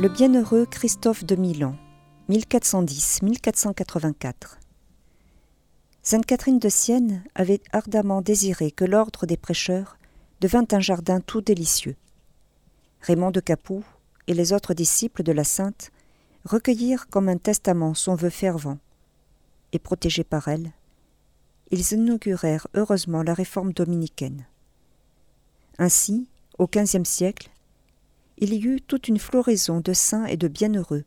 Le bienheureux Christophe de Milan, 1410-1484. Sainte Catherine de Sienne avait ardemment désiré que l'ordre des prêcheurs devint un jardin tout délicieux. Raymond de Capoue et les autres disciples de la sainte recueillirent comme un testament son vœu fervent, et protégés par elle, ils inaugurèrent heureusement la réforme dominicaine. Ainsi, au XVe siècle, il y eut toute une floraison de saints et de bienheureux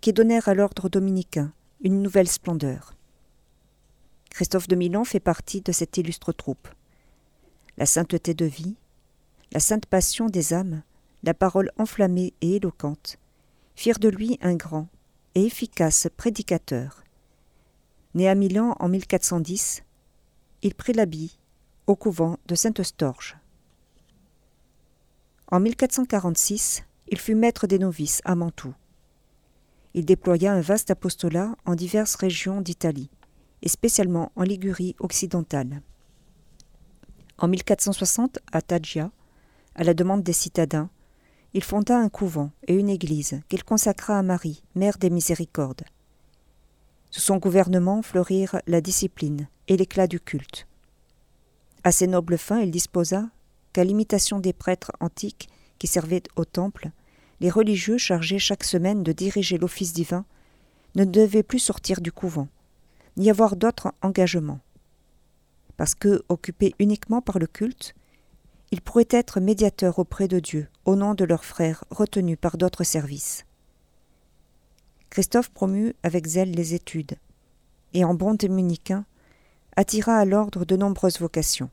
qui donnèrent à l'ordre dominicain une nouvelle splendeur. Christophe de Milan fait partie de cette illustre troupe. La sainteté de vie, la sainte passion des âmes, la parole enflammée et éloquente, firent de lui un grand et efficace prédicateur. Né à Milan en 1410, il prit l'habit au couvent de Sainte-Storge. En 1446, il fut maître des novices à Mantoue. Il déploya un vaste apostolat en diverses régions d'Italie, et spécialement en Ligurie occidentale. En 1460, à Taggia, à la demande des citadins, il fonda un couvent et une église qu'il consacra à Marie, mère des miséricordes. Sous son gouvernement fleurirent la discipline et l'éclat du culte. À ses nobles fins, il disposa qu'à l'imitation des prêtres antiques qui servaient au temple, les religieux chargés chaque semaine de diriger l'office divin ne devaient plus sortir du couvent, ni avoir d'autres engagements. Parce que, occupés uniquement par le culte, ils pourraient être médiateurs auprès de Dieu au nom de leurs frères retenus par d'autres services. Christophe promut avec zèle les études, et en bon dominicain, attira à l'ordre de nombreuses vocations.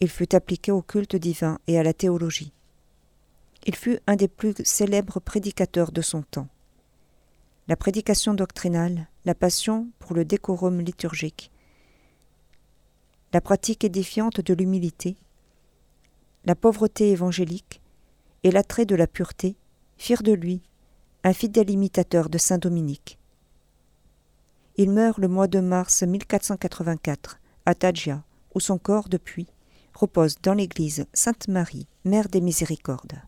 Il fut appliqué au culte divin et à la théologie. Il fut un des plus célèbres prédicateurs de son temps. La prédication doctrinale, la passion pour le décorum liturgique, la pratique édifiante de l'humilité, la pauvreté évangélique et l'attrait de la pureté firent de lui un fidèle imitateur de saint Dominique. Il meurt le mois de mars 1484 à Tadja, où son corps, depuis, repose dans l'église Sainte-Marie, Mère des Miséricordes.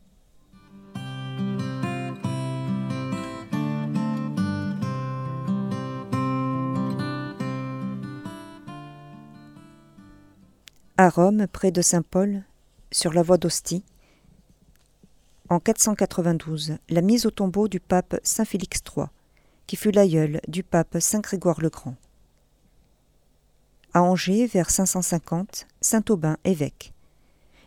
À Rome, près de Saint-Paul, sur la voie d'Ostie, en 492, la mise au tombeau du pape Saint Félix III, qui fut l'aïeul du pape Saint Grégoire le Grand. À Angers, vers 550, Saint Aubin, évêque.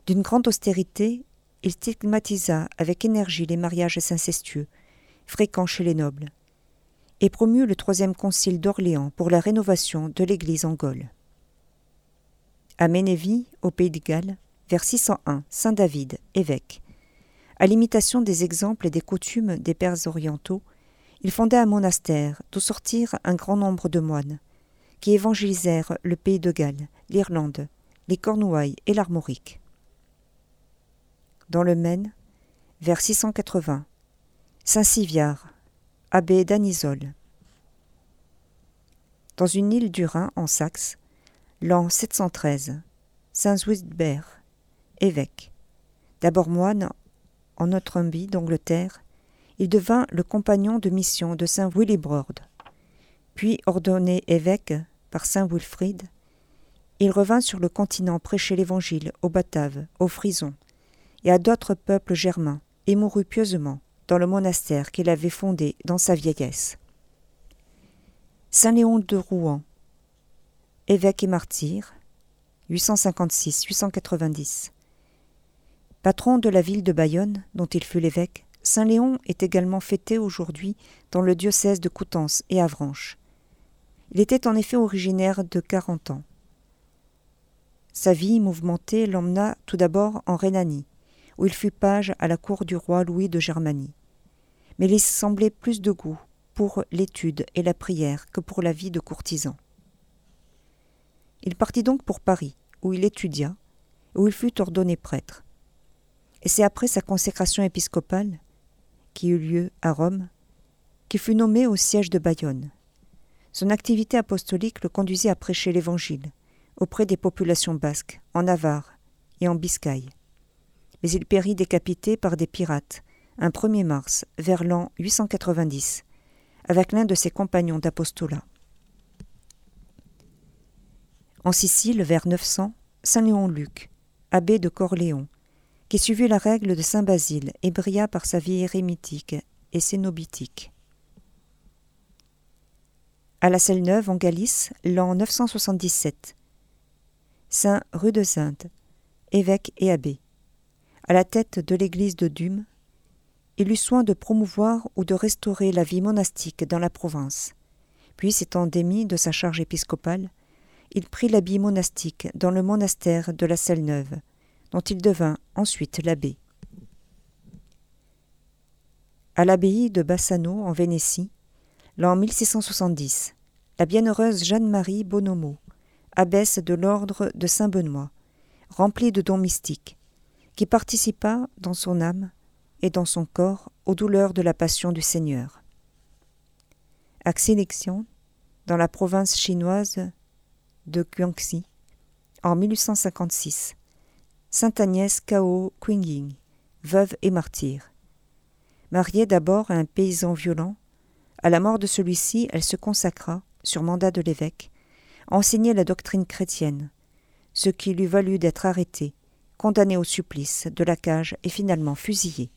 D'une grande austérité, il stigmatisa avec énergie les mariages incestueux, fréquents chez les nobles, et promut le troisième concile d'Orléans pour la rénovation de l'Église en Gaule. À Ménévie, au Pays de Galles, vers 601, Saint David, évêque. À l'imitation des exemples et des coutumes des pères orientaux, il fonda un monastère d'où sortirent un grand nombre de moines, qui évangélisèrent le pays de Galles, l'Irlande, les Cornouailles et l'Armorique. Dans le Maine, vers 680, Saint Siviard, abbé d'Anisole. Dans une île du Rhin, en Saxe, l'an 713, Saint Zwitbert, évêque. D'abord moine en Notre-Dame d'Angleterre, il devint le compagnon de mission de Saint Willibrord. Puis ordonné évêque par saint Wilfrid, il revint sur le continent prêcher l'Évangile aux Bataves, aux Frisons et à d'autres peuples germains, et mourut pieusement dans le monastère qu'il avait fondé dans sa vieillesse. Saint Léon de Rouen, évêque et martyr, 856-890. Patron de la ville de Bayonne, dont il fut l'évêque, Saint Léon est également fêté aujourd'hui dans le diocèse de Coutances et Avranches. Il était en effet originaire de quarante ans. Sa vie mouvementée l'emmena tout d'abord en Rhénanie, où il fut page à la cour du roi Louis de Germanie. Mais il semblait plus de goût pour l'étude et la prière que pour la vie de courtisan. Il partit donc pour Paris, où il étudia, où il fut ordonné prêtre. Et c'est après sa consécration épiscopale, qui eut lieu à Rome, qu'il fut nommé au siège de Bayonne. Son activité apostolique le conduisit à prêcher l'Évangile auprès des populations basques, en Navarre et en Biscaye. Mais il périt décapité par des pirates un 1er mars, vers l'an 890, avec l'un de ses compagnons d'apostolat. En Sicile, vers 900, Saint Léon Luc, abbé de Corléon, qui suivit la règle de Saint Basile et brilla par sa vie érémitique et cénobitique. À la Selle Neuve, en Galice, l'an 977. Saint Rudezinde, évêque et abbé. À la tête de l'église de Dume, il eut soin de promouvoir ou de restaurer la vie monastique dans la province. Puis, s'étant démis de sa charge épiscopale, il prit l'habit monastique dans le monastère de la Selle Neuve, dont il devint ensuite l'abbé. À l'abbaye de Bassano, en Vénétie, l'an 1670, la bienheureuse Jeanne-Marie Bonomo, abbesse de l'ordre de Saint-Benoît, remplie de dons mystiques, qui participa dans son âme et dans son corps aux douleurs de la passion du Seigneur. À dans la province chinoise de Guangxi, en 1856, Sainte Agnès Kao Qingying, veuve et martyre. Mariée d'abord à un paysan violent, à la mort de celui-ci, elle se consacra, sur mandat de l'évêque, à enseigner la doctrine chrétienne, ce qui lui valut d'être arrêtée, condamnée au supplice de la cage et finalement fusillée.